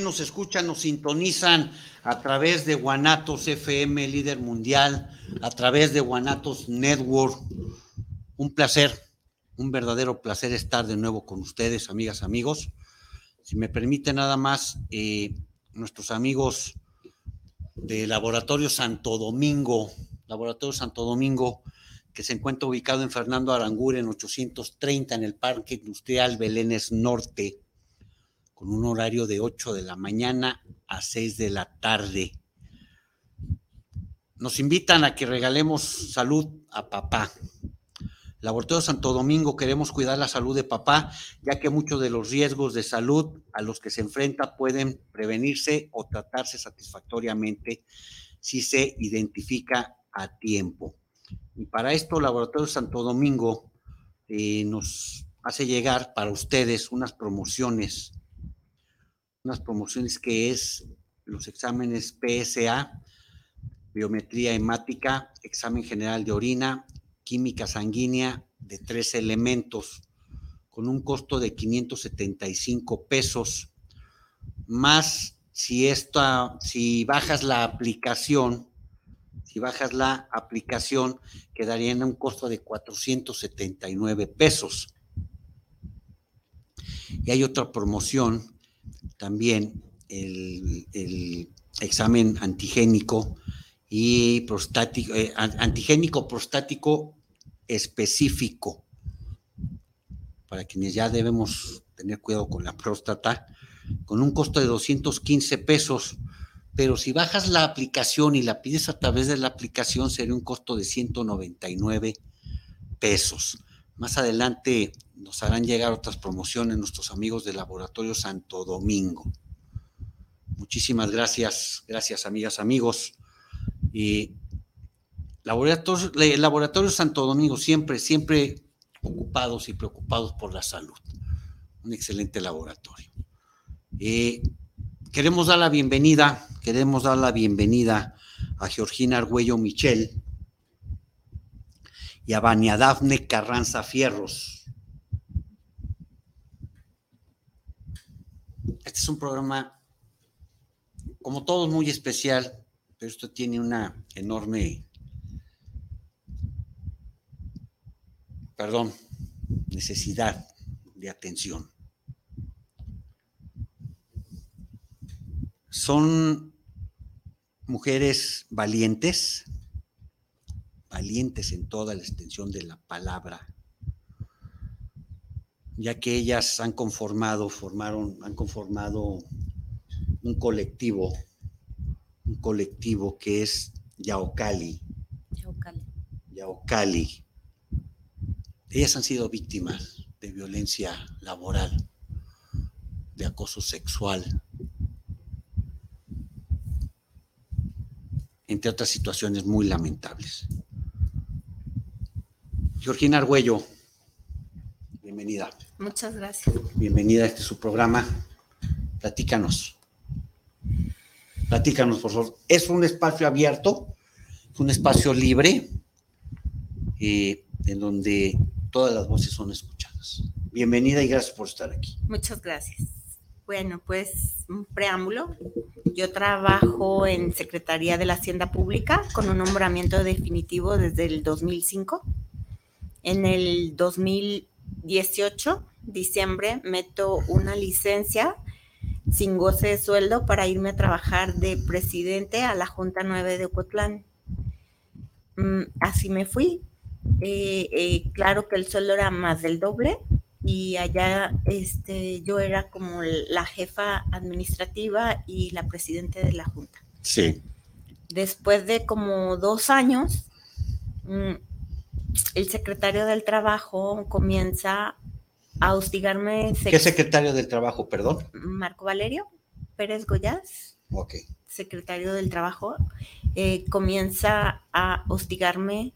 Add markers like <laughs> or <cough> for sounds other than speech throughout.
nos escuchan, nos sintonizan a través de Guanatos FM, líder mundial, a través de Guanatos Network. Un placer, un verdadero placer estar de nuevo con ustedes, amigas, amigos. Si me permite nada más, eh, nuestros amigos de Laboratorio Santo Domingo, Laboratorio Santo Domingo, que se encuentra ubicado en Fernando Aranguren 830 en el Parque Industrial Belénes Norte con un horario de 8 de la mañana a 6 de la tarde. Nos invitan a que regalemos salud a papá. Laboratorio Santo Domingo queremos cuidar la salud de papá, ya que muchos de los riesgos de salud a los que se enfrenta pueden prevenirse o tratarse satisfactoriamente si se identifica a tiempo. Y para esto, Laboratorio Santo Domingo eh, nos hace llegar para ustedes unas promociones unas promociones que es los exámenes PSA, biometría hemática, examen general de orina, química sanguínea de tres elementos, con un costo de 575 pesos, más si esta, si bajas la aplicación, si bajas la aplicación, quedaría en un costo de 479 pesos. Y hay otra promoción también el, examen antigénico y prostático, eh, antigénico prostático específico. Para quienes ya debemos tener cuidado con la próstata, con un costo de 215 pesos. Pero si bajas la aplicación y la pides a través de la aplicación, sería un costo de 199 pesos. Más adelante nos harán llegar otras promociones nuestros amigos del Laboratorio Santo Domingo. Muchísimas gracias, gracias amigas, amigos. Y laboratorio, el Laboratorio Santo Domingo siempre, siempre ocupados y preocupados por la salud. Un excelente laboratorio. Eh, queremos dar la bienvenida, queremos dar la bienvenida a Georgina Argüello Michel y a Vania Dafne Carranza Fierros. Este es un programa, como todos, muy especial, pero esto tiene una enorme, perdón, necesidad de atención. Son mujeres valientes, valientes en toda la extensión de la palabra, ya que ellas han conformado, formaron, han conformado un colectivo, un colectivo que es Yaocali. Yaocali. Yaocali. Ellas han sido víctimas de violencia laboral, de acoso sexual, entre otras situaciones muy lamentables. Georgina Argüello, bienvenida. Muchas gracias. Bienvenida a este su programa. Platícanos. Platícanos, por favor. Es un espacio abierto, un espacio libre, eh, en donde todas las voces son escuchadas. Bienvenida y gracias por estar aquí. Muchas gracias. Bueno, pues un preámbulo. Yo trabajo en Secretaría de la Hacienda Pública con un nombramiento definitivo desde el 2005. En el 2018, diciembre, meto una licencia sin goce de sueldo para irme a trabajar de presidente a la Junta 9 de Ocotlán. Mm, así me fui. Eh, eh, claro que el sueldo era más del doble, y allá este, yo era como la jefa administrativa y la presidenta de la junta. Sí. Después de como dos años, mm, el secretario del trabajo comienza a hostigarme. ¿Qué secretario del trabajo, perdón? Marco Valerio Pérez Goyaz. Ok. Secretario del trabajo, eh, comienza a hostigarme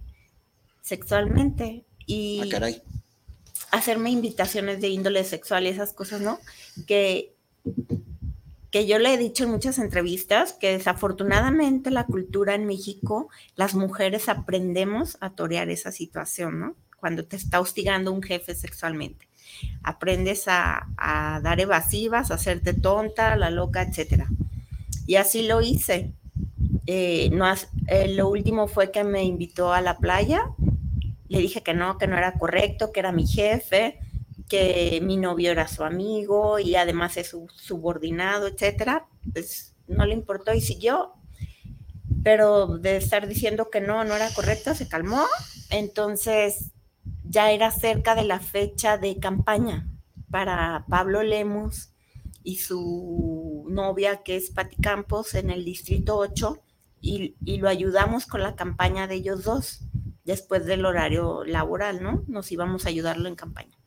sexualmente. Y, ah, caray hacerme invitaciones de índole sexual y esas cosas, ¿no? Que, que yo le he dicho en muchas entrevistas que desafortunadamente la cultura en México, las mujeres aprendemos a torear esa situación, ¿no? Cuando te está hostigando un jefe sexualmente. Aprendes a, dar evasivas, a hacerte tonta, la loca, etc. Y así lo hice. Eh, no, eh, lo último fue que me invitó a la playa le dije que no, que no era correcto, que era mi jefe, que mi novio era su amigo y además es su subordinado, etcétera. Pues no le importó y siguió. Pero de estar diciendo que no, no era correcto, se calmó. Entonces ya era cerca de la fecha de campaña para Pablo Lemos y su novia, que es Pati Campos, en el Distrito 8, y, y lo ayudamos con la campaña de ellos dos después del horario laboral, ¿no? Nos íbamos a ayudarlo en campaña.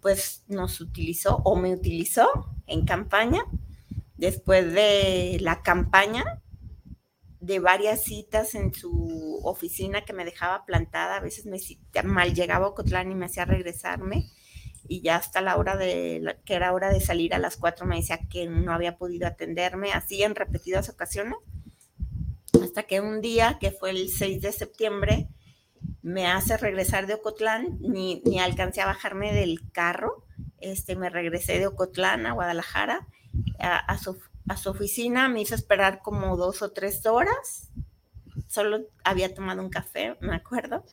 Pues nos utilizó o me utilizó en campaña. Después de la campaña, de varias citas en su oficina que me dejaba plantada, a veces me mal llegaba a Ocotlán y me hacía regresarme y ya hasta la hora de que era hora de salir a las cuatro me decía que no había podido atenderme, así en repetidas ocasiones, hasta que un día, que fue el 6 de septiembre, me hace regresar de Ocotlán, ni, ni alcancé a bajarme del carro, este, me regresé de Ocotlán a Guadalajara, a, su, a su oficina, me hizo esperar como dos o tres horas, solo había tomado un café, me acuerdo.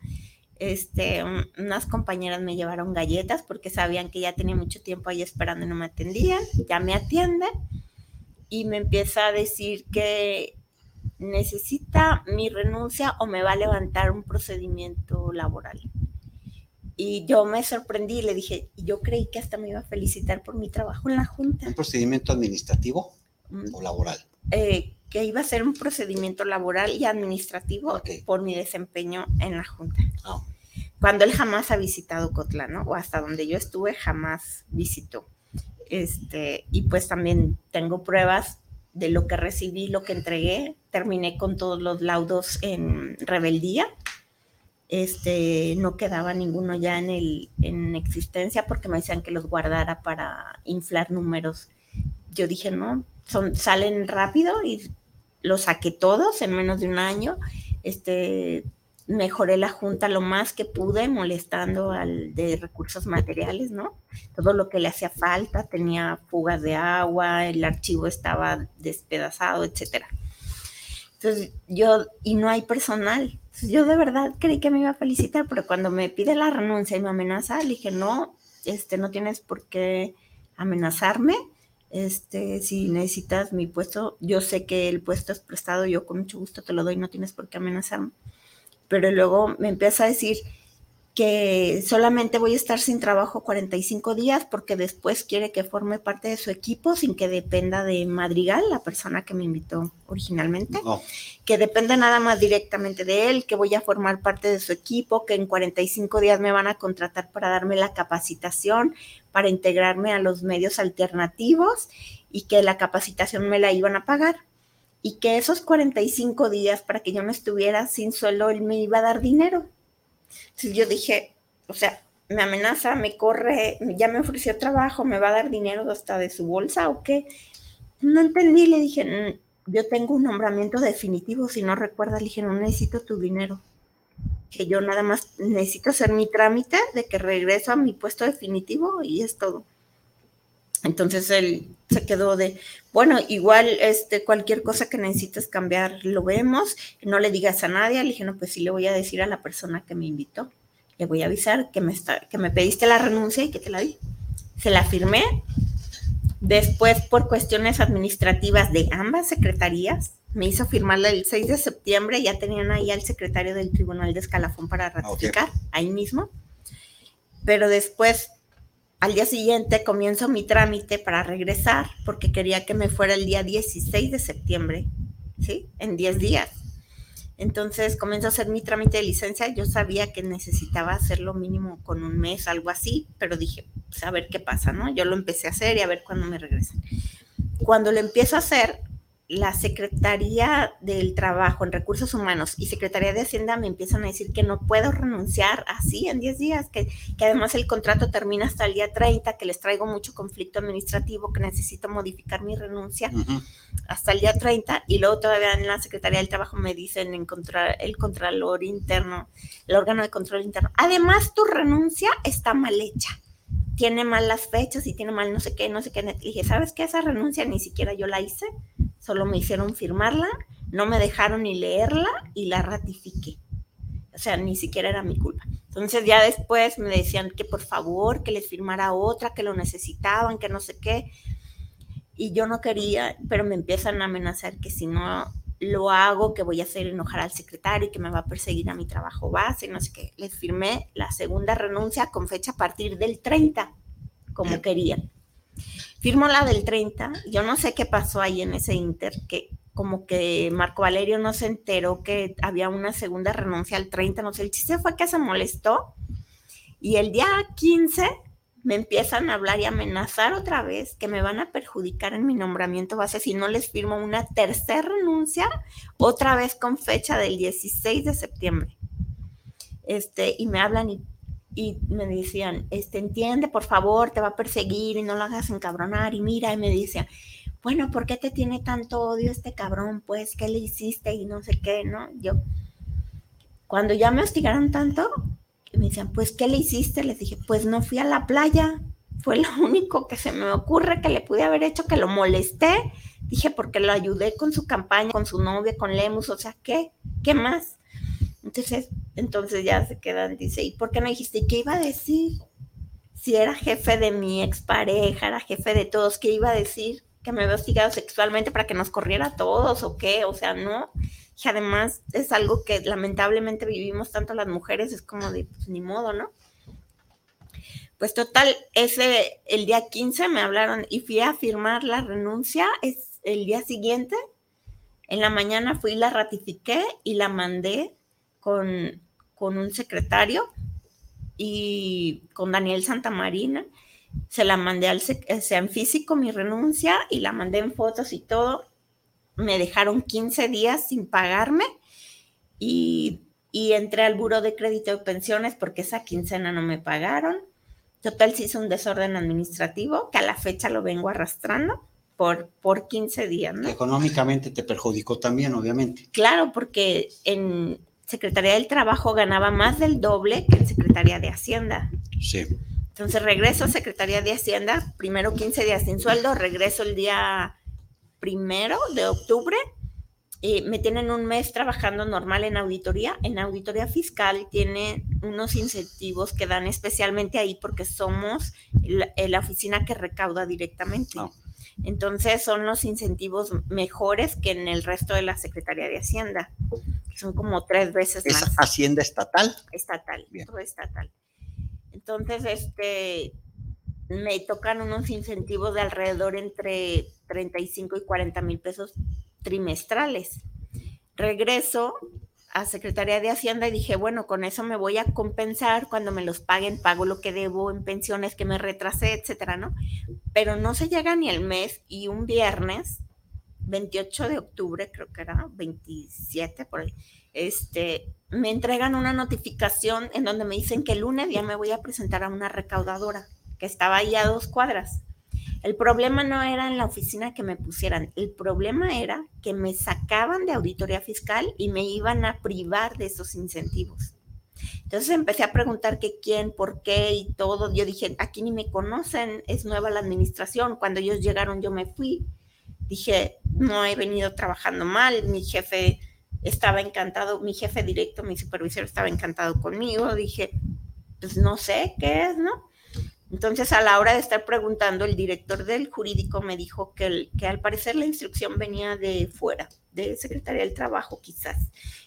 Este, unas compañeras me llevaron galletas porque sabían que ya tenía mucho tiempo ahí esperando y no me atendían, ya me atienden y me empieza a decir que necesita mi renuncia o me va a levantar un procedimiento laboral. Y yo me sorprendí y le dije, yo creí que hasta me iba a felicitar por mi trabajo en la Junta. ¿Un procedimiento administrativo o laboral? eh, que iba a ser un procedimiento laboral y administrativo Ok. por mi desempeño en la Junta. Ah. Cuando él jamás ha visitado Cotlán, ¿no? O hasta donde yo estuve, jamás visitó. Este, y pues también tengo pruebas de lo que recibí, lo que entregué. Terminé con todos los laudos en rebeldía. Este, no quedaba ninguno ya en, el, en existencia porque me decían que los guardara para inflar números. Yo dije, no, son, salen rápido y los saqué todos en menos de un año. Este, mejoré la junta lo más que pude, molestando al de recursos materiales, ¿no? Todo lo que le hacía falta, tenía fugas de agua, el archivo estaba despedazado, etcétera. Entonces yo, y no hay personal. Yo de verdad creí que me iba a felicitar, pero cuando me pide la renuncia y me amenaza, le dije, no, este, no tienes por qué amenazarme. Este, si necesitas mi puesto, yo sé que el puesto es prestado, yo con mucho gusto te lo doy, no tienes por qué amenazarme. Pero luego me empieza a decir que solamente voy a estar sin trabajo 45 días porque después quiere que forme parte de su equipo sin que dependa de Madrigal, la persona que me invitó originalmente, No. que dependa nada más directamente de él, que voy a formar parte de su equipo, que en 45 días me van a contratar para darme la capacitación, para integrarme a los medios alternativos y que la capacitación me la iban a pagar y que esos 45 días para que yo no estuviera sin sueldo, él me iba a dar dinero. Entonces yo dije, o sea, me amenaza, me corre, ya me ofreció trabajo, me va a dar dinero hasta de su bolsa o qué. No entendí, le dije, "Mm, yo tengo un nombramiento definitivo, si no recuerdas, le dije, no necesito tu dinero. Que yo nada más necesito hacer mi trámite de que regreso a mi puesto definitivo y es todo. Entonces él se quedó de, bueno, igual este, cualquier cosa que necesites cambiar lo vemos, no le digas a nadie. Le dije, no, pues sí le voy a decir a la persona que me invitó. Le voy a avisar que me, está, que me pediste la renuncia y que te la di. Se la firmé. Después, por cuestiones administrativas de ambas secretarías, me hizo firmarla el 6 de septiembre. Ya tenían ahí al secretario del Tribunal de Escalafón para ratificar, ahí mismo. Pero después al día siguiente comienzo mi trámite para regresar porque quería que me fuera el día 16 de septiembre, ¿sí? En 10 días. Entonces comienzo a hacer mi trámite de licencia. Yo sabía que necesitaba hacerlo mínimo con un mes, algo así, pero dije, pues a ver qué pasa, ¿no? Yo lo empecé a hacer y a ver cuándo me regresan. Cuando lo empiezo a hacer, la Secretaría del Trabajo en Recursos Humanos y Secretaría de Hacienda me empiezan a decir que no puedo renunciar así en 10 días, que, que, además el contrato termina hasta el día 30, que les traigo mucho conflicto administrativo, que necesito modificar mi renuncia uh -huh. hasta el día 30 y luego todavía en la Secretaría del Trabajo me dicen encontrar el Contralor Interno, el órgano de control interno. Además, tu renuncia está mal hecha tiene mal las fechas y tiene mal no sé qué, no sé qué. Le dije, ¿sabes qué? Esa renuncia ni siquiera yo la hice, solo me hicieron firmarla, no me dejaron ni leerla y la ratifiqué. O sea, ni siquiera era mi culpa. Entonces ya después me decían que por favor, que les firmara otra, que lo necesitaban, que no sé qué. Y yo no quería, pero me empiezan a amenazar que si no lo hago, que voy a hacer enojar al secretario y que me va a perseguir a mi trabajo base, no sé qué. Les firmé la segunda renuncia con fecha a partir del 30, como querían. Firmo la del 30, yo no sé qué pasó ahí en ese inter, que como que Marco Valerio no se enteró que había una segunda renuncia al 30, no sé, el chiste fue que se molestó y el día 15 me empiezan a hablar y amenazar otra vez que me van a perjudicar en mi nombramiento base si no les firmo una tercera renuncia, otra vez con fecha del 16 de septiembre. Este, y me hablan y, y me decían, este, entiende, por favor, te va a perseguir y no lo hagas encabronar. Y mira, y me decían, bueno, ¿por qué te tiene tanto odio este cabrón? Pues, ¿qué le hiciste? Y no sé qué, ¿no? Yo, cuando ya me hostigaron tanto, me decían, pues, ¿qué le hiciste? Les dije, pues no fui a la playa. Fue lo <laughs> único que se me ocurre que le pude haber hecho, que lo molesté. Dije, porque lo ayudé con su campaña, con su novia, con Lemus, o sea, ¿qué? ¿Qué más? Entonces, entonces ya se quedan, dice, ¿y por qué no dijiste? ¿Y qué iba a decir? Si era jefe de mi expareja, era jefe de todos, ¿qué iba a decir? que me había hostigado sexualmente para que nos corriera a todos o qué, o sea, no. Y además es algo que lamentablemente vivimos tanto las mujeres, es como de, pues, ni modo, ¿no? Pues total, ese, el día 15 me hablaron y fui a firmar la renuncia, es el día siguiente, en la mañana fui, la ratifiqué y la mandé con, con un secretario y con Daniel Santamarina. Se la mandé al sea en físico mi renuncia y la mandé en fotos y todo. Me dejaron 15 días sin pagarme y, y entré al buro de crédito de pensiones porque esa quincena no me pagaron. Total, se hizo un desorden administrativo que a la fecha lo vengo arrastrando por, por 15 días. ¿no? Económicamente te perjudicó también, obviamente. Claro, porque en, Secretaría del Trabajo ganaba más del doble que en Secretaría de Hacienda. Sí. Entonces regreso a Secretaría de Hacienda, primero 15 días sin sueldo, regreso el día primero de octubre y me tienen un mes trabajando normal en auditoría. En auditoría fiscal tiene unos incentivos que dan especialmente ahí porque somos la, oficina que recauda directamente. Ah. Entonces son los incentivos mejores que en el resto de la Secretaría de Hacienda son como tres veces ¿Es Hacienda estatal? Estatal, todo estatal. Entonces, este, me tocan unos incentivos de alrededor entre 35 y 40 mil pesos trimestrales. Regreso a Secretaría de Hacienda y dije, bueno, con eso me voy a compensar cuando me los paguen, pago lo que debo en pensiones que me retrasé, etcétera, ¿no? Pero no se llega ni el mes y un viernes 28 de octubre, creo que era 27 por ahí, este, me entregan una notificación en donde me dicen que el lunes ya me voy a presentar a una recaudadora que estaba ahí a dos cuadras. El problema no era en la oficina que me pusieran, el problema era que me sacaban de auditoría fiscal y me iban a privar de esos incentivos. Entonces empecé a preguntar qué quién, por qué y todo. Yo dije, aquí ni me conocen, es nueva la administración. Cuando ellos llegaron yo me fui dije, no he venido trabajando mal, mi jefe estaba encantado, mi jefe directo, mi supervisor estaba encantado conmigo, dije, pues no sé qué es, ¿no? Entonces, a la hora de estar preguntando, el director del jurídico me dijo que, que al parecer la instrucción venía de fuera, de Secretaría del Trabajo quizás.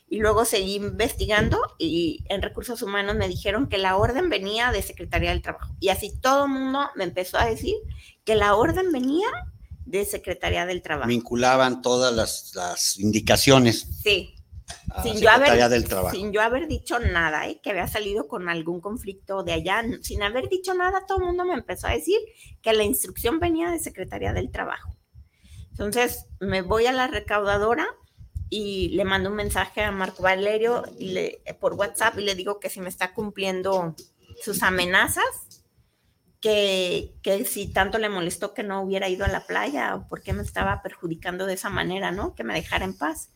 Y luego seguí investigando y en recursos humanos me dijeron que la orden venía de Secretaría del Trabajo. Y así todo el mundo me empezó a decir que la orden venía de Secretaría del Trabajo. Vinculaban todas las, indicaciones. Sí. Sin yo, haber, del Trabajo. sin yo haber dicho nada, ¿eh? que había salido con algún conflicto de allá, sin haber dicho nada, todo el mundo me empezó a decir que la instrucción venía de Secretaría del Trabajo. Entonces me voy a la recaudadora y le mando un mensaje a Marco Valerio y le, por WhatsApp y le digo que si me está cumpliendo sus amenazas, que, si tanto le molestó que no hubiera ido a la playa o por qué me estaba perjudicando de esa manera, ¿no? Que me dejara en paz.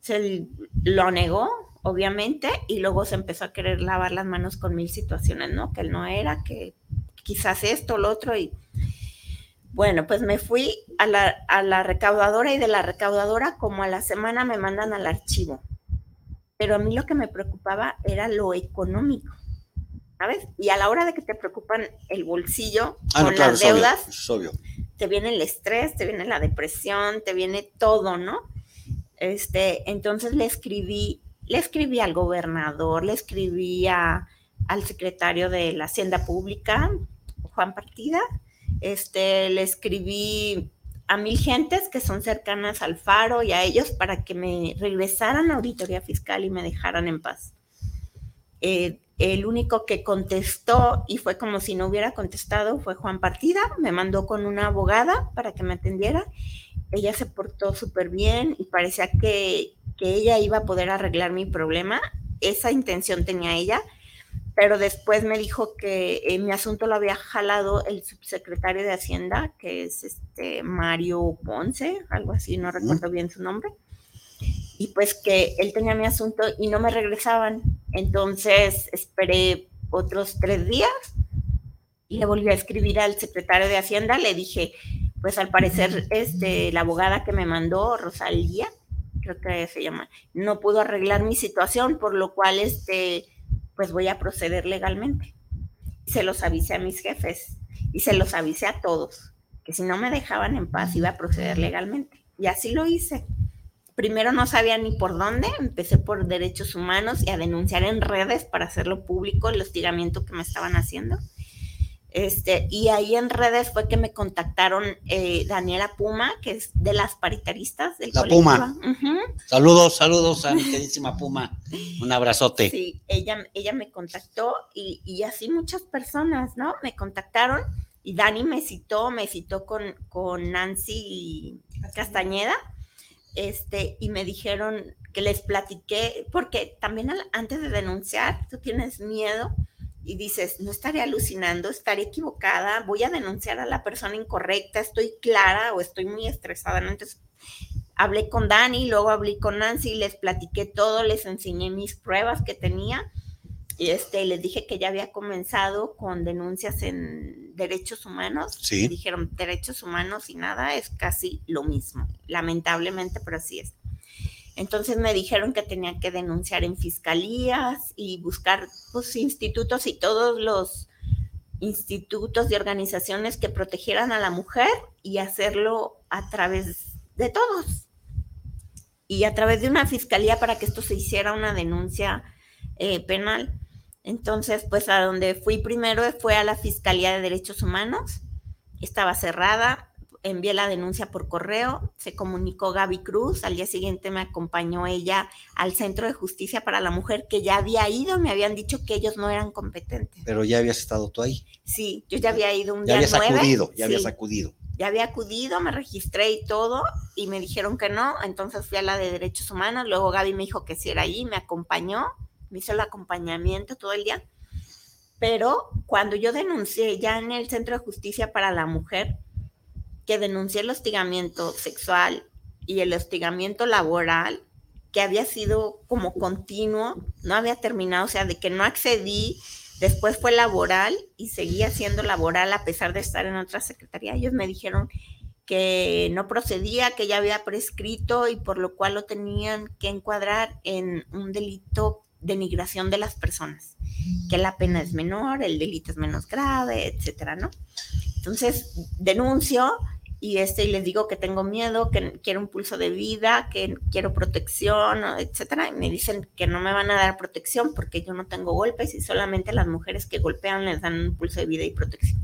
Se lo negó, obviamente, y luego se empezó a querer lavar las manos con mil situaciones, ¿no? Que él no era, que quizás esto, lo otro, y bueno, pues me fui a la, a la recaudadora y de la recaudadora como a la semana me mandan al archivo. Pero a mí lo que me preocupaba era lo económico ¿sabes? Y a la hora de que te preocupan el bolsillo ah, con las deudas, te viene el estrés, te viene la depresión, te viene todo, ¿no? Este, entonces le escribí, le escribí al gobernador, le escribí al secretario de la Hacienda Pública, Juan Partida, este, le escribí a mil gentes que son cercanas al Faro y a ellos para que me regresaran a auditoría fiscal y me dejaran en paz. Eh, el único que contestó y fue como si no hubiera contestado fue Juan Partida. Me mandó con una abogada para que me atendiera. Ella se portó súper bien y parecía que, ella iba a poder arreglar mi problema. Esa intención tenía ella. Pero después me dijo que eh, mi asunto lo había jalado el subsecretario de Hacienda, que es este Mario Ponce, algo así, no recuerdo bien su nombre y pues que él tenía mi asunto y no me regresaban. Entonces esperé otros tres días y le volví a escribir al secretario de Hacienda. Le dije, pues al parecer este, la abogada que me mandó, Rosalía, creo que se llama, no pudo arreglar mi situación, por lo cual este, pues voy a proceder legalmente. Se los avisé a mis jefes y se los avisé a todos que si no me dejaban en paz iba a proceder legalmente. Y así lo hice. Primero no sabía ni por dónde, empecé por derechos humanos y a denunciar en redes para hacerlo público el hostigamiento que me estaban haciendo. Este, y ahí en redes fue que me contactaron eh, Daniela Puma, que es de las paritaristas del La Puma. Saludos, saludos a mi queridísima Puma. Un abrazote. Sí, ella, ella me contactó y, y, así muchas personas, ¿no? Me contactaron y Dani me citó, me citó con, con Nancy Castañeda, este, y me dijeron que les platiqué, porque también antes de denunciar, tú tienes miedo y dices, no estaré alucinando, estaré equivocada, voy a denunciar a la persona incorrecta, estoy clara o estoy muy estresada. Entonces, hablé con Dani, luego hablé con Nancy, les platiqué todo, les enseñé mis pruebas que tenía y este, les dije que ya había comenzado con denuncias en derechos humanos. Sí. dijeron, derechos humanos y nada es casi lo mismo, lamentablemente, pero así es. Entonces me dijeron que tenía que denunciar en fiscalías y buscar pues, institutos y todos los institutos y organizaciones que protegieran a la mujer y hacerlo a través de todos. Y a través de una fiscalía para que esto se hiciera una denuncia eh, penal. Entonces, pues a donde fui primero fue a la Fiscalía de Derechos Humanos. Estaba cerrada, envié la denuncia por correo, se comunicó Gaby Cruz, al día siguiente me acompañó ella al Centro de Justicia para la Mujer, que ya había ido, me habían dicho que ellos no eran competentes. Pero ya habías estado tú ahí. Sí, yo ya había ido un ya día habías acudido, ya habías acudido. Ya había acudido, me registré y todo, y me dijeron que no, entonces fui a la de Derechos Humanos, luego Gaby me dijo que sí era ahí, me acompañó, me hizo el acompañamiento todo el día. Pero cuando yo denuncié ya en el Centro de Justicia para la Mujer, que el hostigamiento sexual y el hostigamiento laboral, que había sido como continuo, no había terminado, o sea, de que no accedí, después fue laboral y seguía siendo laboral a pesar de estar en otra secretaría. Ellos me dijeron que no procedía, que ya había prescrito y por lo cual lo tenían que encuadrar en un delito de migración de las personas, que la pena es menor, el delito es menos grave, etcétera, ¿no? Entonces denuncio y este y les digo que tengo miedo, que quiero un pulso de vida, que quiero protección, etcétera, y me dicen que no me van a dar protección porque yo no tengo golpes y solamente las mujeres que golpean les dan un pulso de vida y protección.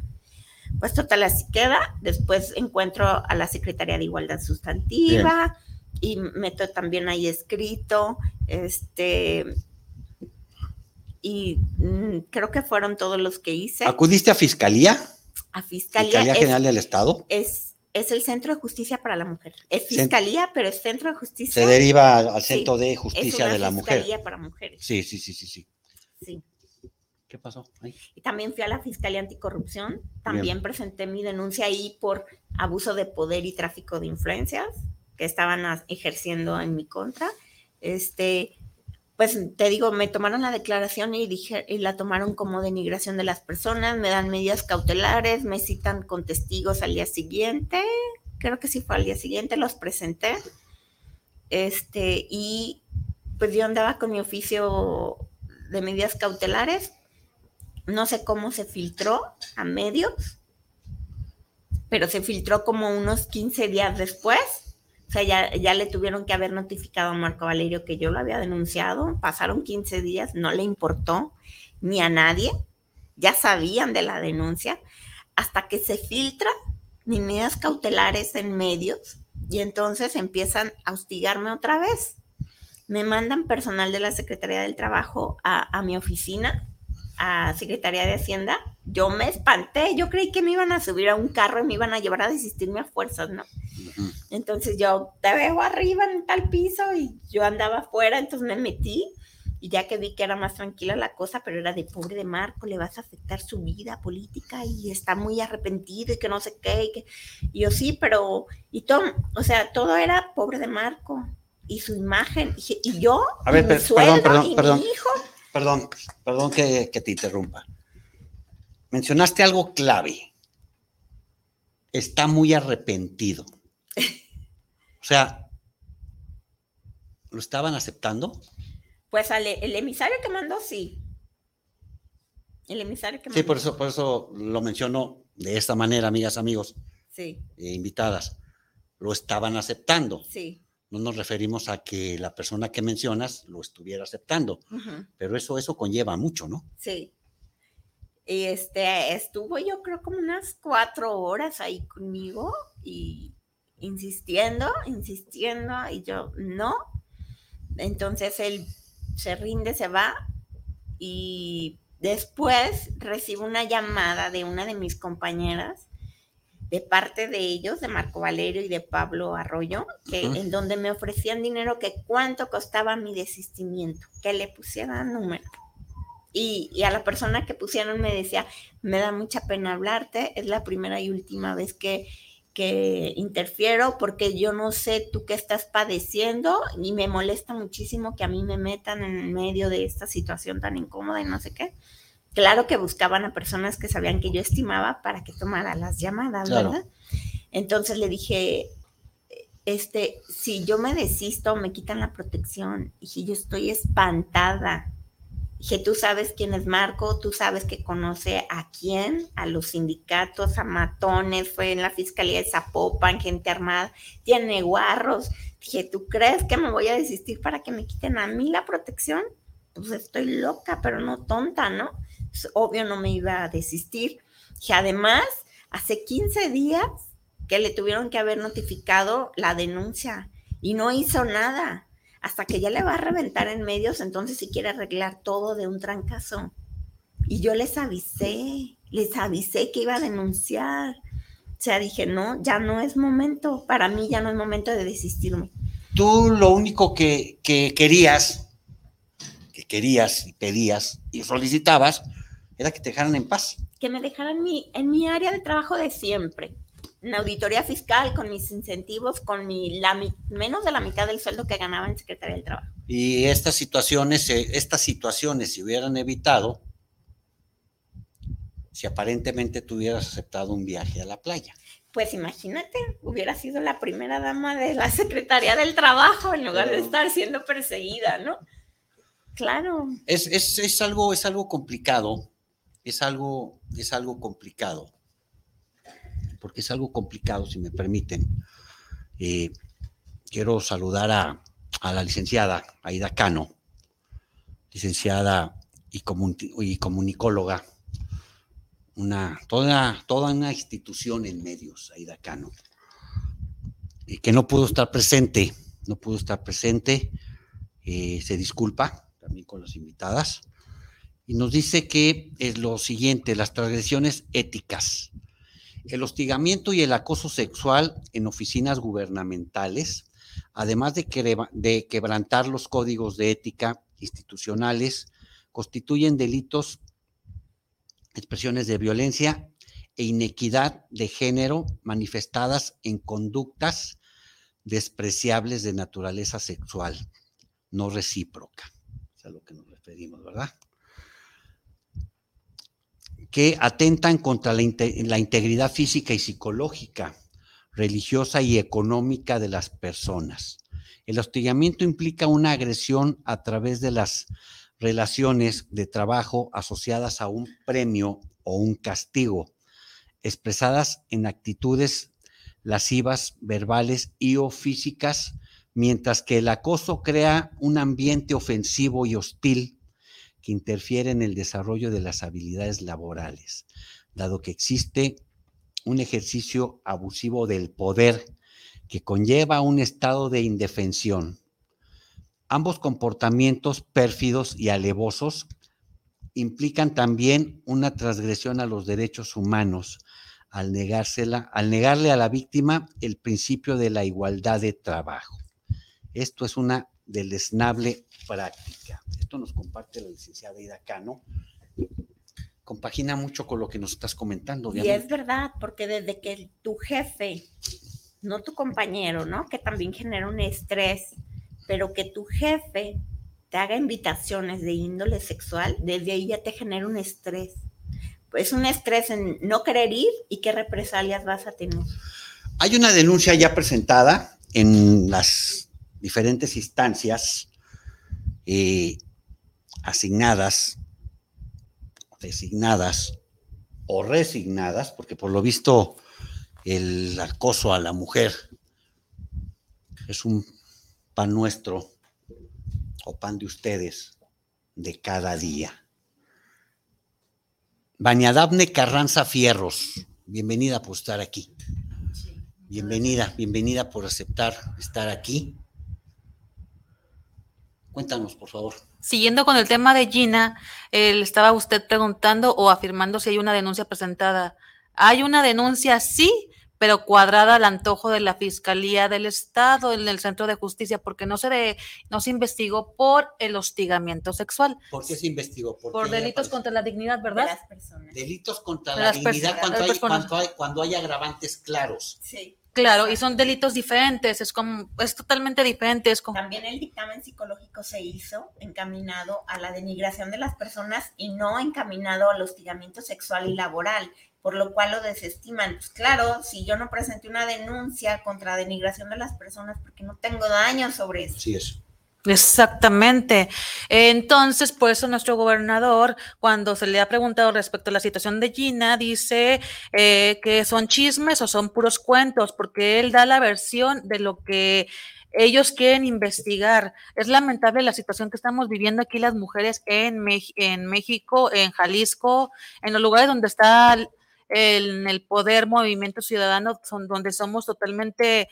Pues total así queda, después encuentro a la Secretaría de Igualdad Sustantiva y meto también ahí escrito, este y mm, creo que fueron todos los que hice. ¿Acudiste a Fiscalía? A Fiscalía. Fiscalía General del Estado. Es es el Centro de Justicia para la Mujer. Es fiscalía, pero es Centro de Justicia. Se deriva al Centro de Justicia de la Mujer. Fiscalía para mujeres. Sí, sí, sí, sí, sí. Sí. ¿Qué pasó? Y también fui a la Fiscalía Anticorrupción. También presenté mi denuncia ahí por abuso de poder y tráfico de influencias que estaban ejerciendo en mi contra. Este, pues te digo, me tomaron la declaración y, dije, y la tomaron como denigración de las personas, me dan medidas cautelares, me citan con testigos al día siguiente, creo que sí fue al día siguiente, los presenté. Este, y pues yo andaba con mi oficio de medidas cautelares, no sé cómo se filtró a medios, pero se filtró como unos 15 días después o sea, ya, le tuvieron que haber notificado a Marco Valerio que yo lo había denunciado. Pasaron 15 días, no le importó ni a nadie. Ya sabían de la denuncia. Hasta que se filtran mis medidas cautelares en medios y entonces empiezan a hostigarme otra vez. Me mandan personal de la Secretaría del Trabajo a, a mi oficina a Secretaría de Hacienda, yo me espanté, yo creí que me iban a subir a un carro y me iban a llevar a desistirme a fuerzas, ¿no? Entonces yo te veo arriba en tal piso y yo andaba afuera, entonces me metí y ya que vi que era más tranquila la cosa, pero era de pobre de Marco, le vas a afectar su vida política y está muy arrepentido y que no sé qué, y, que, y yo sí, pero, y todo, o sea, todo era pobre de Marco y su imagen, y, yo, a ver, mi sueldo, perdón, perdón, mi hijo, perdón, perdón que, te interrumpa. Mencionaste algo clave. Está muy arrepentido. <laughs> O sea, ¿lo estaban aceptando? Pues el emisario que mandó, sí. El emisario que mandó. Sí, por eso, por eso lo menciono de esta manera, amigas, amigos. sí. eh, invitadas, lo estaban aceptando. Sí. No nos referimos a que la persona que mencionas lo estuviera aceptando, pero eso, eso conlleva mucho, ¿no? Sí. Y este, estuvo yo creo como unas cuatro horas ahí conmigo y insistiendo, insistiendo, y yo no. Entonces él se rinde, se va y después recibo una llamada de una de mis compañeras de parte de ellos, de Marco Valerio y de Pablo Arroyo, que, en donde me ofrecían dinero que cuánto costaba mi desistimiento, que le pusiera número. Y, y a la persona que pusieron me decía, me da mucha pena hablarte, es la primera y última vez que, que interfiero porque yo no sé tú qué estás padeciendo y me molesta muchísimo que a mí me metan en medio de esta situación tan incómoda y no sé qué. Claro que buscaban a personas que sabían que yo estimaba para que tomara las llamadas, Claro. ¿verdad? Entonces le dije, este, si yo me desisto, me quitan la protección. Dije, yo estoy espantada. Dije, tú sabes quién es Marco, tú sabes que conoce a quién, a los sindicatos, a matones, fue en la fiscalía de Zapopan, gente armada, tiene guarros. Dije, ¿tú crees que me voy a desistir para que me quiten a mí la protección? Pues estoy loca, pero no tonta, ¿no? Pues, obvio no me iba a desistir. Dije, además, hace 15 días que le tuvieron que haber notificado la denuncia y no hizo nada. Hasta que ya le va a reventar en medios, entonces si quiere arreglar todo de un trancazo. Y yo les avisé, les avisé que iba a denunciar. O sea, dije, no, ya no es momento, para mí ya no es momento de desistirme. Tú lo único que, que querías, que querías y pedías y solicitabas, era que te dejaran en paz. Que me dejaran mi, en mi área de trabajo de siempre. En auditoría fiscal, con mis incentivos, con mi, la, mi- menos de la mitad del sueldo que ganaba en Secretaría del Trabajo. Y estas situaciones, eh, estas situaciones se hubieran evitado si aparentemente tú hubieras aceptado un viaje a la playa. Pues imagínate, hubiera sido la primera dama de la Secretaría del Trabajo en lugar de estar siendo perseguida, ¿no? Claro, Es, es, es algo, es algo complicado, es algo, es algo complicado, porque es algo complicado, si me permiten. Eh, quiero saludar a, a la licenciada Aida Cano, licenciada y, y comunicóloga, una, toda, toda una institución en medios, Aida Cano, y que no pudo estar presente, no pudo estar presente, eh, se disculpa también con las invitadas, y nos dice que es lo siguiente, las transgresiones éticas, el hostigamiento y el acoso sexual en oficinas gubernamentales, además de, de quebrantar los códigos de ética institucionales, constituyen delitos, expresiones de violencia e inequidad de género manifestadas en conductas despreciables de naturaleza sexual, no recíproca. Es a lo que nos referimos, ¿verdad? Que atentan contra la, inte- la integridad física y psicológica, religiosa y económica de las personas. El hostigamiento implica una agresión a través de las relaciones de trabajo asociadas a un premio o un castigo, expresadas en actitudes lascivas, verbales y o físicas, mientras que el acoso crea un ambiente ofensivo y hostil que interfiere en el desarrollo de las habilidades laborales, dado que existe un ejercicio abusivo del poder que conlleva un estado de indefensión. Ambos comportamientos pérfidos y alevosos implican también una transgresión a los derechos humanos al, negársela, al negarle a la víctima el principio de la igualdad de trabajo. Esto es una deleznable práctica. Esto nos comparte la licenciada Ida Cano. Compagina mucho con lo que nos estás comentando. y es verdad, porque desde que tu jefe, no tu compañero, ¿no? Que también genera un estrés, pero que tu jefe te haga invitaciones de índole sexual, desde ahí ya te genera un estrés. Pues un estrés en no querer ir y qué represalias vas a tener. Hay una denuncia ya presentada en las diferentes instancias eh, asignadas, designadas o resignadas, porque por lo visto el acoso a la mujer. Es un pan nuestro o pan de ustedes de cada día. Bañadabne Carranza Fierros, bienvenida por estar aquí. Bienvenida, bienvenida por aceptar estar aquí. Cuéntanos, por favor. Siguiendo con el tema de Gina, eh, estaba usted preguntando o afirmando si hay una denuncia presentada. Hay una denuncia, sí, pero cuadrada al antojo de la Fiscalía del Estado en el Centro de Justicia, porque no se, de, no se investigó por el hostigamiento sexual. ¿Por qué se investigó? Por, delitos contra la dignidad, ¿verdad? las personas. Delitos contra la dignidad cuando hay, cuando, hay, cuando hay agravantes claros. Sí. Claro, y son delitos diferentes, es como, es totalmente diferente. Es como... También el dictamen psicológico se hizo encaminado a la denigración de las personas y no encaminado al hostigamiento sexual y laboral por lo cual lo desestiman. Pues claro, si yo no presenté una denuncia contra denigración de las personas porque no tengo daño sobre eso. Sí, es. Exactamente. Entonces, por eso nuestro gobernador, cuando se le ha preguntado respecto a la situación de Gina, dice eh, que son chismes o son puros cuentos, porque él da la versión de lo que ellos quieren investigar. Es lamentable la situación que estamos viviendo aquí las mujeres en, en México, en Jalisco, en los lugares donde está en el poder movimiento ciudadano, son donde somos totalmente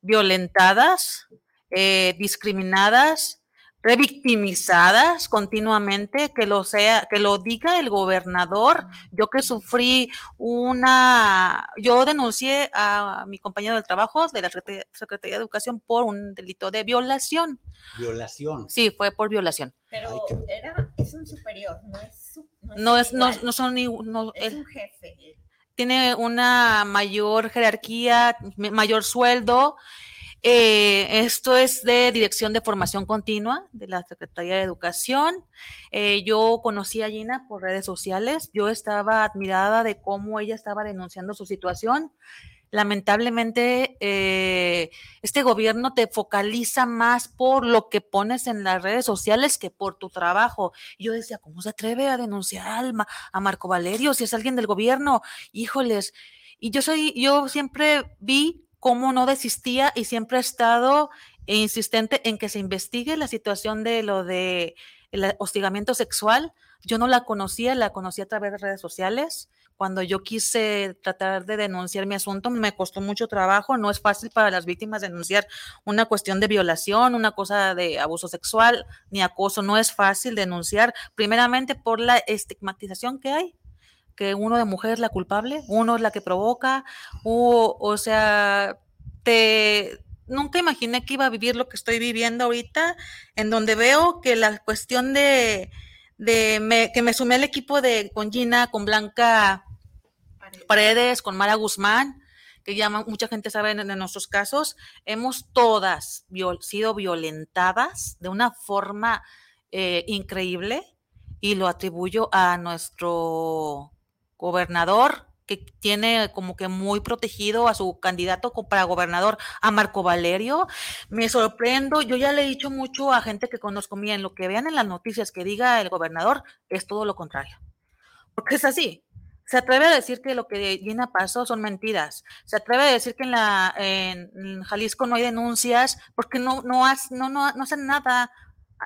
violentadas, eh, discriminadas, revictimizadas continuamente, que lo sea, que lo diga el gobernador. Yo que sufrí una, yo denuncié a mi compañero de trabajo de la Secretaría de Educación por un delito de violación. Violación. Sí, fue por violación. Pero era, es un superior, no es no es, no, no son ni, no, es un jefe. Tiene una mayor jerarquía, mayor sueldo. Eh, esto es de Dirección de Formación Continua de la Secretaría de Educación. Eh, yo conocí a Gina por redes sociales. Yo estaba admirada de cómo ella estaba denunciando su situación lamentablemente eh, este gobierno te focaliza más por lo que pones en las redes sociales que por tu trabajo. Yo decía, ¿cómo se atreve a denunciar a Marco Valerio si es alguien del gobierno? Híjoles. Y yo soy, yo siempre vi cómo no desistía y siempre he estado insistente en que se investigue la situación de lo de el hostigamiento sexual. Yo no la conocía, la conocí a través de redes sociales cuando yo quise tratar de denunciar mi asunto, me costó mucho trabajo. No es fácil para las víctimas denunciar una cuestión de violación, una cosa de abuso sexual, ni acoso. No es fácil denunciar, primeramente por la estigmatización que hay que uno de mujer es la culpable, uno es la que provoca, o, o sea, te, nunca imaginé que iba a vivir lo que estoy viviendo ahorita, en donde veo que la cuestión de, de que me sumé al equipo de con Gina, con Blanca Paredes, con Mara Guzmán, que ya mucha gente sabe en, nuestros casos, hemos todas sido violentadas de una forma eh, increíble y lo atribuyo a nuestro gobernador que tiene como que muy protegido a su candidato para gobernador, a Marco Valerio. Me sorprendo, yo ya le he dicho mucho a gente que conozco bien, lo que vean en las noticias que diga el gobernador es todo lo contrario. Porque es así, se atreve a decir que lo que Gina pasó son mentiras. Se atreve a decir que en, la, en Jalisco no hay denuncias porque no, no, no, no, no hacen nada.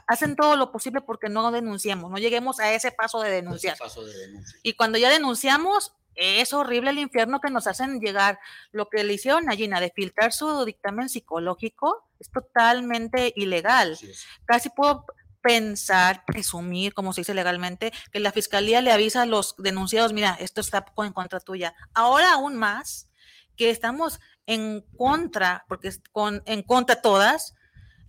Hacen todo lo posible porque no denunciemos, no lleguemos a ese paso de denunciar. Paso de denuncia. Y cuando ya denunciamos, es horrible el infierno que nos hacen llegar. Lo que le hicieron a Gina de filtrar su dictamen psicológico es totalmente ilegal. Casi puedo pensar, presumir, como se dice legalmente, que la fiscalía le avisa a los denunciados, mira, esto está en contra tuya. Ahora aún más que estamos en contra, porque con, en contra todas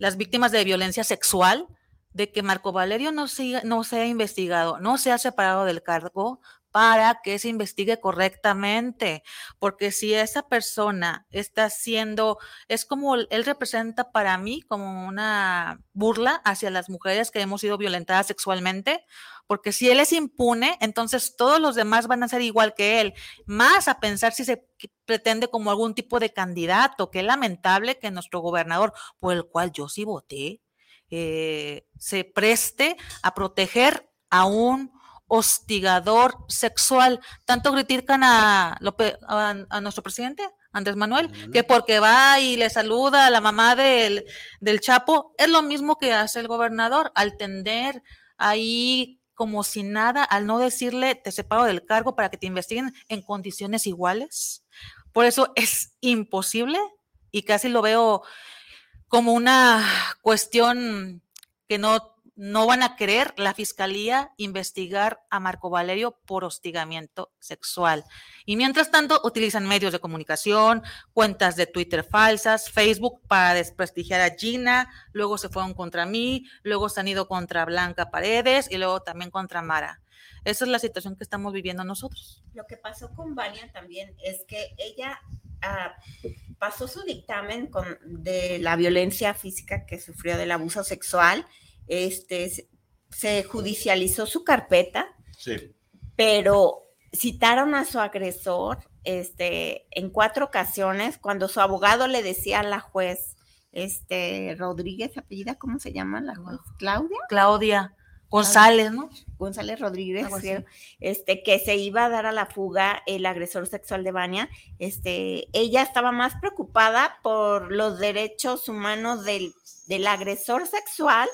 las víctimas de violencia sexual, de que Marco Valerio no, siga, no sea investigado, no sea separado del cargo, para que se investigue correctamente, porque si esa persona está haciendo, es como él representa para mí como una burla hacia las mujeres que hemos sido violentadas sexualmente, porque si él es impune, entonces todos los demás van a ser igual que él, más a pensar si se pretende como algún tipo de candidato, que es lamentable que nuestro gobernador, por el cual yo sí voté, eh, se preste a proteger a un hostigador sexual. Tanto critican a, a, nuestro presidente, Andrés Manuel, que porque va y le saluda a la mamá del, del Chapo, es lo mismo que hace el gobernador, al tender ahí como si nada, al no decirle te separo del cargo para que te investiguen en condiciones iguales. Por eso es imposible y casi lo veo como una cuestión que no no van a querer la fiscalía investigar a Marco Valerio por hostigamiento sexual. Y mientras tanto, utilizan medios de comunicación, cuentas de Twitter falsas, Facebook para desprestigiar a Gina, luego se fueron contra mí, luego se han ido contra Blanca Paredes y luego también contra Mara. Esa es la situación que estamos viviendo nosotros. Lo que pasó con Vania también es que ella ah, pasó su dictamen con, de la violencia física que sufrió del abuso sexual este, se judicializó su carpeta, pero citaron a su agresor este, en cuatro ocasiones cuando su abogado le decía a la juez, este, Rodríguez, apellida, ¿cómo se llama la juez? Claudia. Claudia. González, ¿no? González Rodríguez, este, que se iba a dar a la fuga el agresor sexual de Bania, este, ella estaba más preocupada por los derechos humanos del, del agresor sexual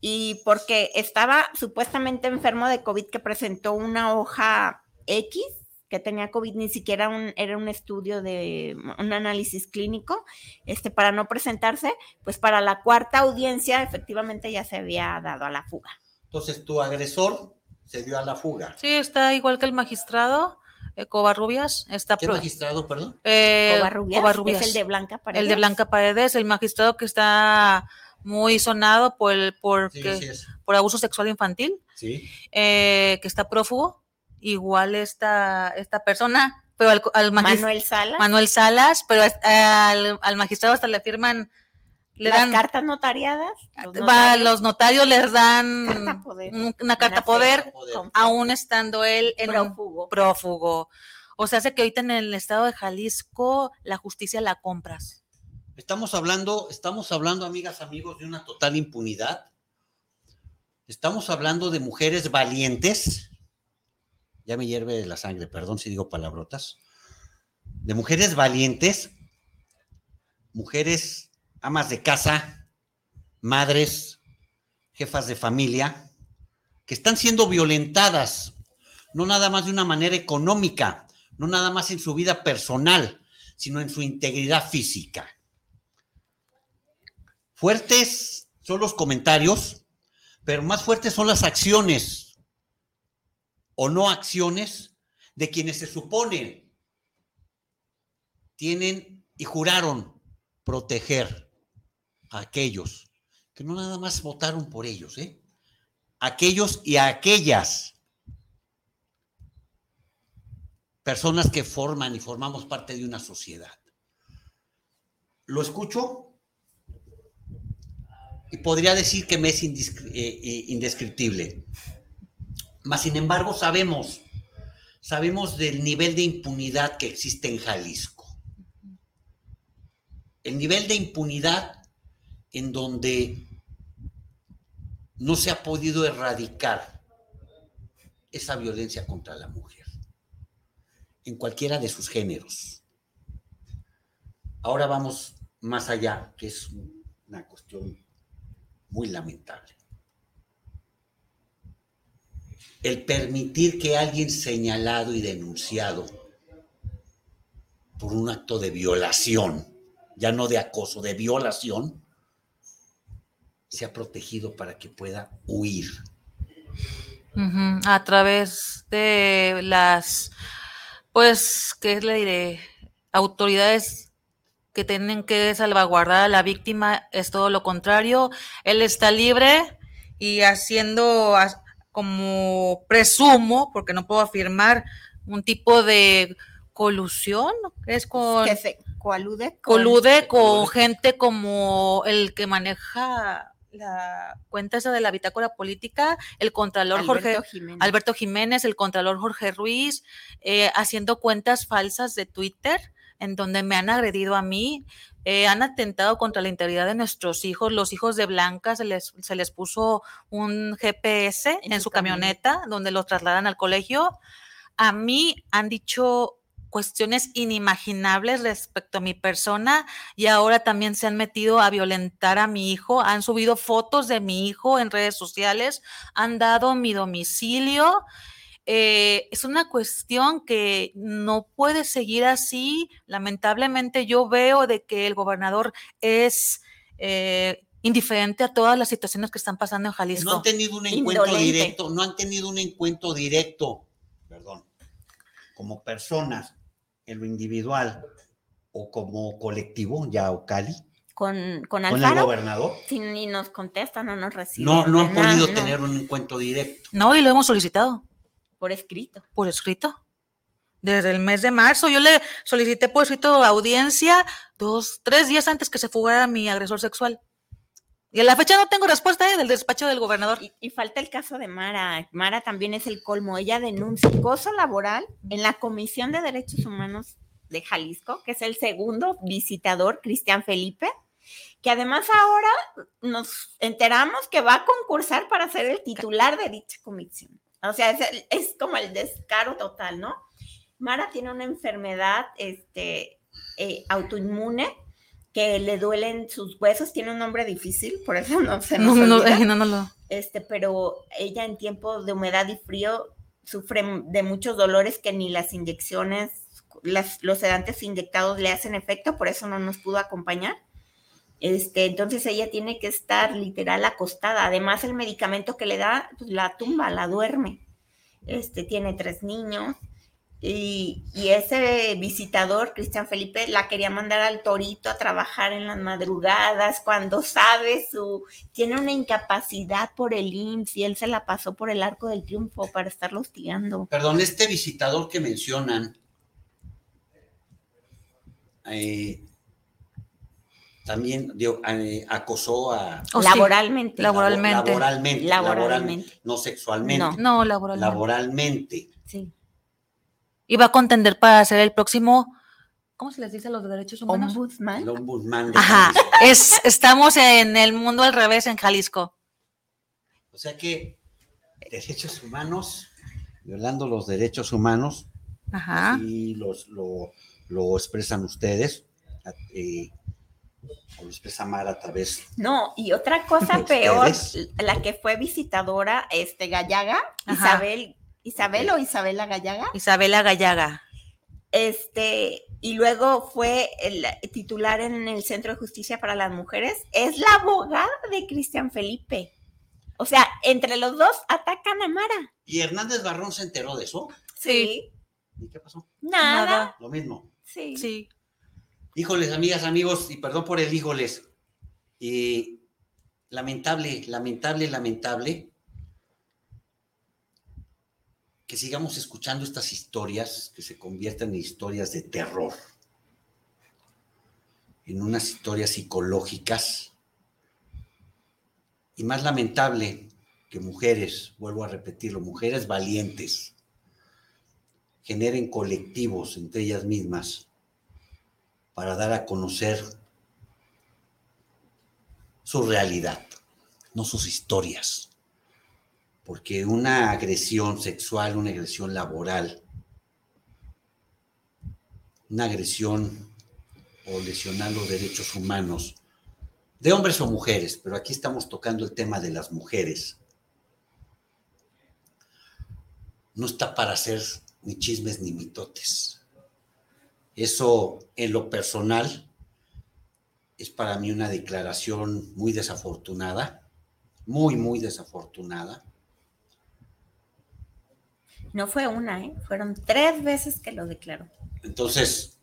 y porque estaba supuestamente enfermo de COVID que presentó una hoja X que tenía COVID, ni siquiera un, era un estudio de un análisis clínico, este, para no presentarse, pues para la cuarta audiencia efectivamente ya se había dado a la fuga. Entonces, tu agresor se dio a la fuga. Sí, está igual que el magistrado. Eh, Covarrubias está ¿Qué magistrado, perdón? Eh, Covarrubias, es el de Blanca Paredes. El de Blanca Paredes, el magistrado que está muy sonado por, el, por, por abuso sexual infantil, eh, que está prófugo, igual esta, esta persona, pero al, Manuel Salas. Manuel Salas, pero al, magistrado hasta le firman le dan cartas notariadas. Los notarios, les dan una carta poder, aún estando él en prófugo. prófugo. O sea, hace que ahorita en el estado de Jalisco la justicia la compras. Estamos hablando, estamos hablando, amigas, amigos, de una total impunidad. Estamos hablando de mujeres valientes. Ya me hierve la sangre, perdón si digo palabrotas. De mujeres valientes, mujeres amas de casa, madres, jefas de familia, que están siendo violentadas, no nada más de una manera económica, no nada más en su vida personal, sino en su integridad física. Fuertes son los comentarios, pero más fuertes son las acciones o no acciones de quienes se supone tienen y juraron proteger a aquellos que no nada más votaron por ellos, ¿eh? Aquellos y aquellas personas que forman y formamos parte de una sociedad. Lo escucho y podría decir que me es eh, eh, indescriptible. Mas, sin embargo, sabemos, sabemos del nivel de impunidad que existe en Jalisco. El nivel de impunidad en donde no se ha podido erradicar esa violencia contra la mujer, en cualquiera de sus géneros. Ahora vamos más allá, que es una cuestión muy lamentable. El permitir que alguien señalado y denunciado por un acto de violación, ya no de acoso, de violación, sea protegido para que pueda huir. A través de las, pues, ¿qué le diré? Autoridades que tienen que salvaguardar a la víctima es todo lo contrario. Él está libre y haciendo como presumo, porque no puedo afirmar, un tipo de colusión, es con... Que se colude con, colude con gente como el que maneja la cuenta esa de la bitácora política, el contralor Jorge Jiménez. Alberto Jiménez, el contralor Jorge Ruiz, eh, haciendo cuentas falsas de Twitter en donde me han agredido a mí, eh, han atentado contra la integridad de nuestros hijos. Los hijos de Blanca se les, se les puso un GPS en, su camioneta, donde los trasladan al colegio. A mí han dicho cuestiones inimaginables respecto a mi persona y ahora también se han metido a violentar a mi hijo, han subido fotos de mi hijo en redes sociales, han dado mi domicilio. Eh, es una cuestión que no puede seguir así. Lamentablemente yo veo de que el gobernador es eh, indiferente a todas las situaciones que están pasando en Jalisco. No han tenido un encuentro directo, no han tenido un encuentro directo, perdón, como personas en lo individual o como colectivo, ya o Cali. Con, con, con el gobernador. Si ni nos contestan, no nos reciben. No, no han podido tener un encuentro directo. No, y lo hemos solicitado. Por escrito. Por escrito. Desde el mes de marzo yo le solicité por escrito audiencia dos, tres días antes que se fugara mi agresor sexual. Y a la fecha no tengo respuesta ¿eh? del despacho del gobernador. Y, y, falta el caso de Mara. Mara también es el colmo. Ella denuncia acoso laboral en la Comisión de Derechos Humanos de Jalisco, que es el segundo visitador, Cristian Felipe, que además ahora nos enteramos que va a concursar para ser el titular de dicha comisión. O sea, es, es como el descaro total, ¿no? Mara tiene una enfermedad este, eh, autoinmune que le duelen sus huesos, tiene un nombre difícil, por eso no se nos no, olvida. no, no, no, Este, pero ella en tiempos de humedad y frío sufre de muchos dolores que ni las inyecciones, las, los sedantes inyectados le hacen efecto, por eso no nos pudo acompañar. Este, entonces ella tiene que estar literal acostada. Además, el medicamento que le da, pues, la tumba, la duerme. Este, tiene tres niños. Y, ese visitador, Cristian Felipe, la quería mandar al torito a trabajar en las madrugadas cuando sabe su, tiene una incapacidad por el IMSS y él se la pasó por el arco del triunfo para estarlo hostigando. Perdón, este visitador que mencionan, eh, también eh, acosó a... Oh, laboralmente. Sí. laboralmente. Laboralmente. Laboralmente. No sexualmente. No, no laboralmente. Laboralmente. Sí y va a contender para ser el próximo, ¿cómo se les dice a los derechos humanos? Ombudsman. El ombudsman de Ajá, es, estamos en el mundo al revés en Jalisco. O sea que derechos humanos, violando los derechos humanos, Ajá. y los, lo, lo expresan ustedes, eh, o lo expresa Mara a través. No, y otra cosa peor, la que fue visitadora, este Gallaga, Ajá. Isabel Isabel o Isabela Gallaga. Isabela Gallaga. Este, y luego fue el titular en el Centro de Justicia para las Mujeres. Es la abogada de Cristian Felipe. O sea, entre los dos atacan a Mara. ¿Y Hernández Barrón se enteró de eso? Sí. ¿Y qué pasó? Nada. Nada. Lo mismo. Sí. Sí. Híjoles, amigas, amigos, y perdón por el híjoles. Y lamentable, lamentable, lamentable que sigamos escuchando estas historias que se convierten en historias de terror, en unas historias psicológicas. Y más lamentable que mujeres, vuelvo a repetirlo, mujeres valientes, generen colectivos entre ellas mismas para dar a conocer su realidad, no sus historias porque una agresión sexual, una agresión laboral, una agresión o lesionar los derechos humanos de hombres o mujeres, pero aquí estamos tocando el tema de las mujeres. No está para hacer ni chismes ni mitotes. Eso en lo personal es para mí una declaración muy desafortunada, muy, muy desafortunada no fue una, ¿eh? fueron tres veces que lo declaró. Entonces,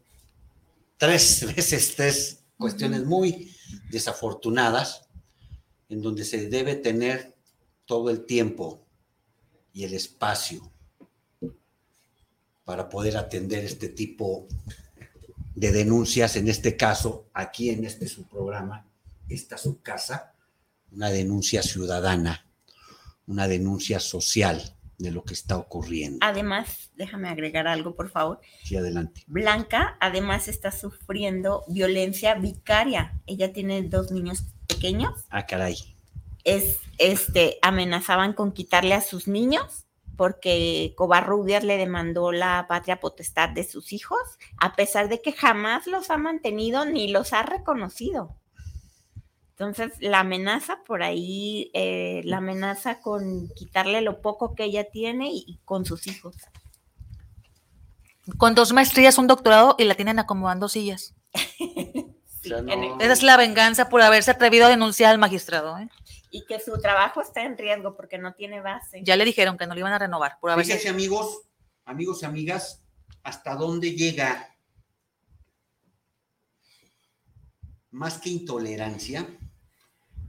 tres <laughs> veces, tres cuestiones muy desafortunadas, en donde se debe tener todo el tiempo y el espacio para poder atender este tipo de denuncias, en este caso, aquí en este su programa, esta su casa, una denuncia ciudadana, una denuncia social de lo que está ocurriendo. Además, déjame agregar algo, por favor. Sí, adelante. Blanca, además, está sufriendo violencia vicaria. Ella tiene dos niños pequeños. Ah, caray. Es, este, amenazaban con quitarle a sus niños porque Covarrubias le demandó la patria potestad de sus hijos, a pesar de que jamás los ha mantenido ni los ha reconocido. Entonces, la amenaza por ahí, eh, la amenaza con quitarle lo poco que ella tiene y, con sus hijos. Con dos maestrías, un doctorado y la tienen acomodando sillas. <laughs> Esa es la venganza por haberse atrevido a denunciar al magistrado. ¿eh? Y que su trabajo está en riesgo porque no tiene base. Ya le dijeron que no lo iban a renovar por amigos, amigos y amigas, hasta dónde llega más que intolerancia,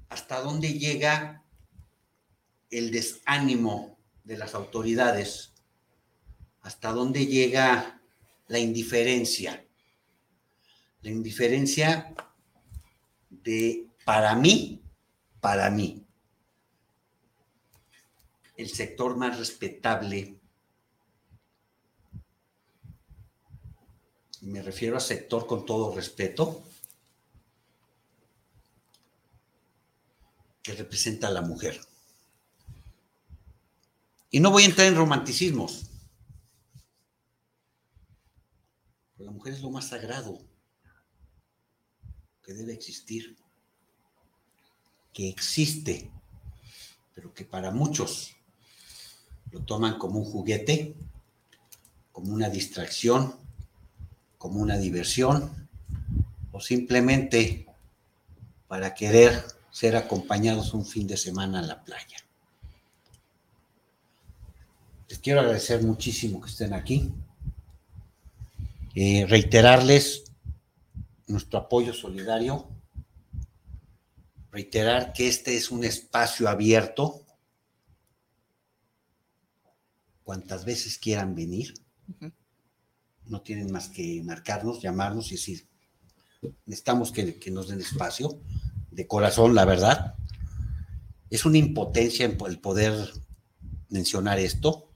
hasta dónde llega el desánimo de las autoridades, hasta dónde llega la indiferencia. La indiferencia de, para mí, para mí, el sector más respetable, me refiero a sector con todo respeto, que representa a la mujer. Y no voy a entrar en romanticismos. La mujer es lo más sagrado que debe existir, que existe, pero que para muchos lo toman como un juguete, como una distracción, como una diversión, o simplemente para querer ser acompañados un fin de semana a la playa. Les quiero agradecer muchísimo que estén aquí. Eh, reiterarles nuestro apoyo solidario. Reiterar que este es un espacio abierto. Cuantas veces quieran venir. No tienen más que marcarnos, llamarnos y decir, necesitamos que, que nos den espacio de corazón, la verdad. Es una impotencia el poder mencionar esto.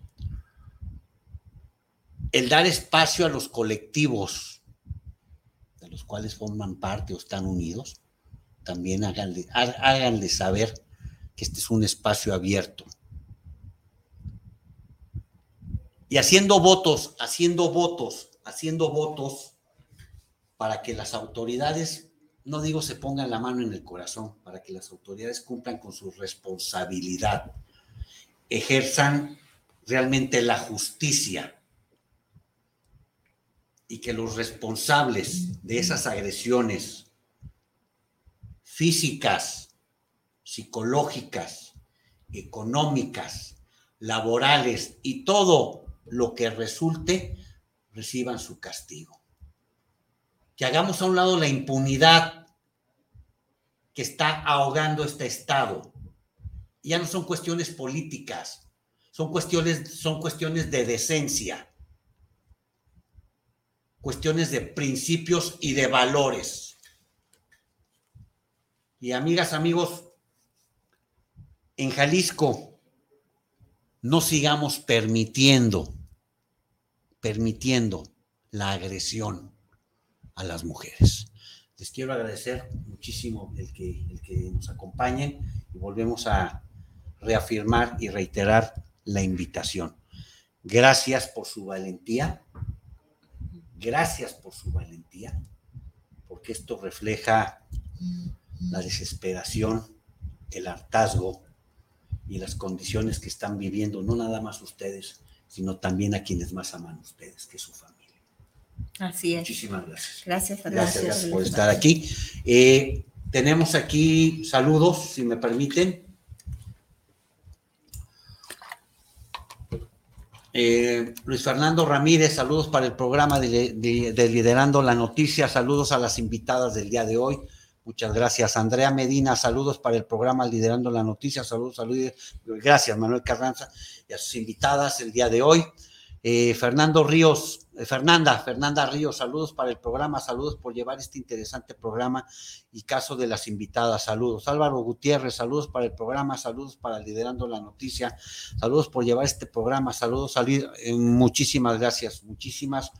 El dar espacio a los colectivos de los cuales forman parte o están unidos, también háganle, háganle saber que este es un espacio abierto. Y haciendo votos, haciendo votos, haciendo votos para que las autoridades no digo se pongan la mano en el corazón para que las autoridades cumplan con su responsabilidad, ejerzan realmente la justicia y que los responsables de esas agresiones físicas, psicológicas, económicas, laborales y todo lo que resulte reciban su castigo que hagamos a un lado la impunidad que está ahogando este Estado. Ya no son cuestiones políticas, son cuestiones, son cuestiones de decencia, cuestiones de principios y de valores. Y amigas, amigos, en Jalisco no sigamos permitiendo, permitiendo la agresión a las mujeres. Les quiero agradecer muchísimo el que, el que nos acompañen y volvemos a reafirmar y reiterar la invitación. Gracias por su valentía, gracias por su valentía, porque esto refleja la desesperación, el hartazgo y las condiciones que están viviendo, no nada más ustedes, sino también a quienes más aman ustedes, que su familia. Así es. Muchísimas gracias. Gracias, gracias, por estar aquí. Eh, tenemos aquí saludos, si me permiten. Eh, Luis Fernando Ramírez, saludos para el programa de, Liderando la Noticia, saludos a las invitadas del día de hoy. Muchas gracias. Andrea Medina, saludos para el programa Liderando la Noticia, saludos, saludos. Gracias, Manuel Carranza, y a sus invitadas el día de hoy. Eh, Fernando Ríos, eh, Fernanda, Fernanda Ríos, saludos para el programa, saludos por llevar este interesante programa y caso de las invitadas, saludos. Álvaro Gutiérrez, saludos para el programa, saludos para Liderando la Noticia, saludos por llevar este programa, saludos, salir, eh, muchísimas gracias, muchísimas,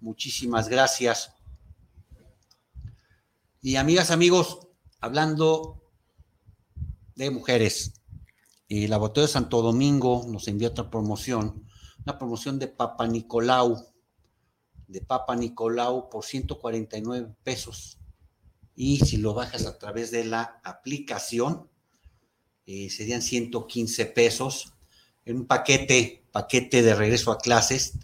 muchísimas gracias. Y amigas, amigos, hablando de mujeres, el laboratorio de Santo Domingo nos envía otra promoción, una promoción de Papa Nicolau, de Papa Nicolau por 149 pesos. Y si lo bajas a través de la aplicación, eh, serían 115 pesos. En un paquete, paquete de regreso a clases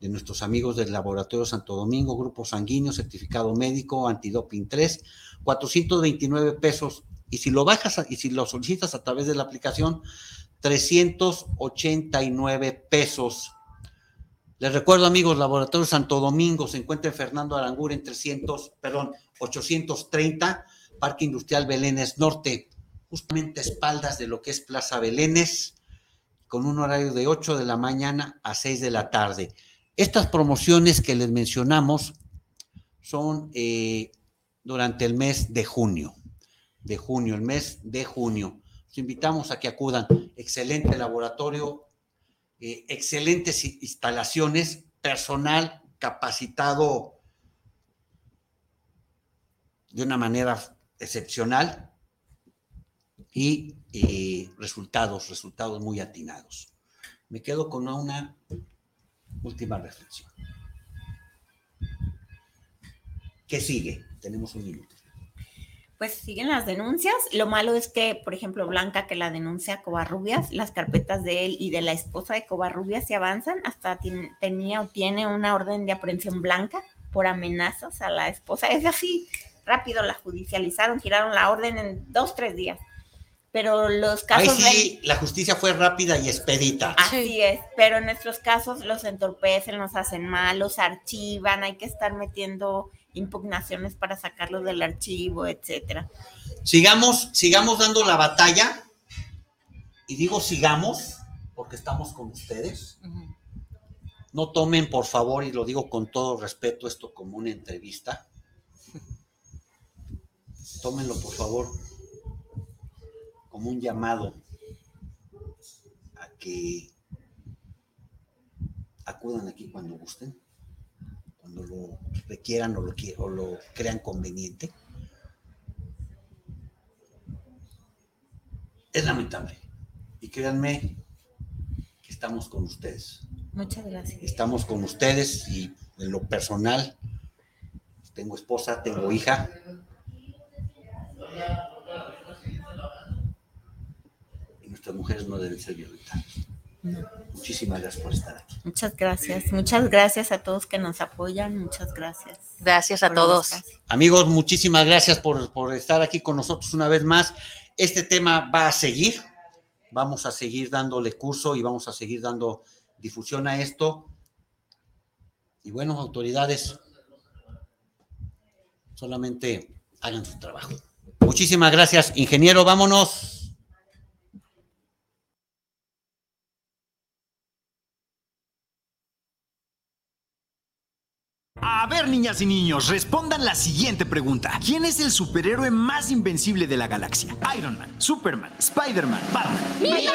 de nuestros amigos del Laboratorio Santo Domingo, Grupo Sanguíneo, Certificado Médico, Antidoping 3, 429 pesos. Y si lo bajas y si lo solicitas a través de la aplicación, 389 pesos. Les recuerdo, amigos, Laboratorio Santo Domingo se encuentra en Fernando Arangur en 300, perdón, 830, Parque Industrial Belénes Norte, justamente a espaldas de lo que es Plaza Belénes, con un horario de 8 de la mañana a 6 de la tarde. Estas promociones que les mencionamos son eh, durante el mes de junio, de junio, el mes de junio. Los invitamos a que acudan. Excelente laboratorio, eh, excelentes instalaciones, personal capacitado de una manera excepcional y eh, resultados, resultados muy atinados. Me quedo con una última reflexión. ¿Qué sigue? Tenemos un minuto. Pues siguen las denuncias. Lo malo es que, por ejemplo, Blanca, que la denuncia a Covarrubias, las carpetas de él y de la esposa de Covarrubias se avanzan. Hasta tenía o tiene una orden de aprehensión blanca por amenazas a la esposa. Es así, rápido la judicializaron, giraron la orden en dos, tres días pero los casos... Ahí sí, la justicia fue rápida y expedita. Así es, pero en nuestros casos los entorpecen, los hacen mal, los archivan, hay que estar metiendo impugnaciones para sacarlos del archivo, etcétera. Sigamos, sigamos dando la batalla, y digo sigamos, porque estamos con ustedes. No tomen, por favor, y lo digo con todo respeto, esto como una entrevista. Tómenlo, por favor, como un llamado a que acudan aquí cuando gusten, cuando lo requieran o lo, o lo crean conveniente. Es lamentable. Y créanme que estamos con ustedes. Muchas gracias. Estamos con ustedes y en lo personal, tengo esposa, tengo hija mujeres no deben ser violentadas. Muchísimas gracias por estar aquí. Muchas gracias. Muchas gracias a todos que nos apoyan. Muchas gracias. Gracias a todos. Amigos, muchísimas gracias por, por estar aquí con nosotros una vez más. Este tema va a seguir. Vamos a seguir dándole curso y vamos a seguir dando difusión a esto. Y bueno, autoridades, solamente hagan su trabajo. Muchísimas gracias, ingeniero. Vámonos. A ver, niñas y niños, respondan la siguiente pregunta. ¿Quién es el superhéroe más invencible de la galaxia? Iron Man, Superman, Spider-Man, Batman. ¡Mira!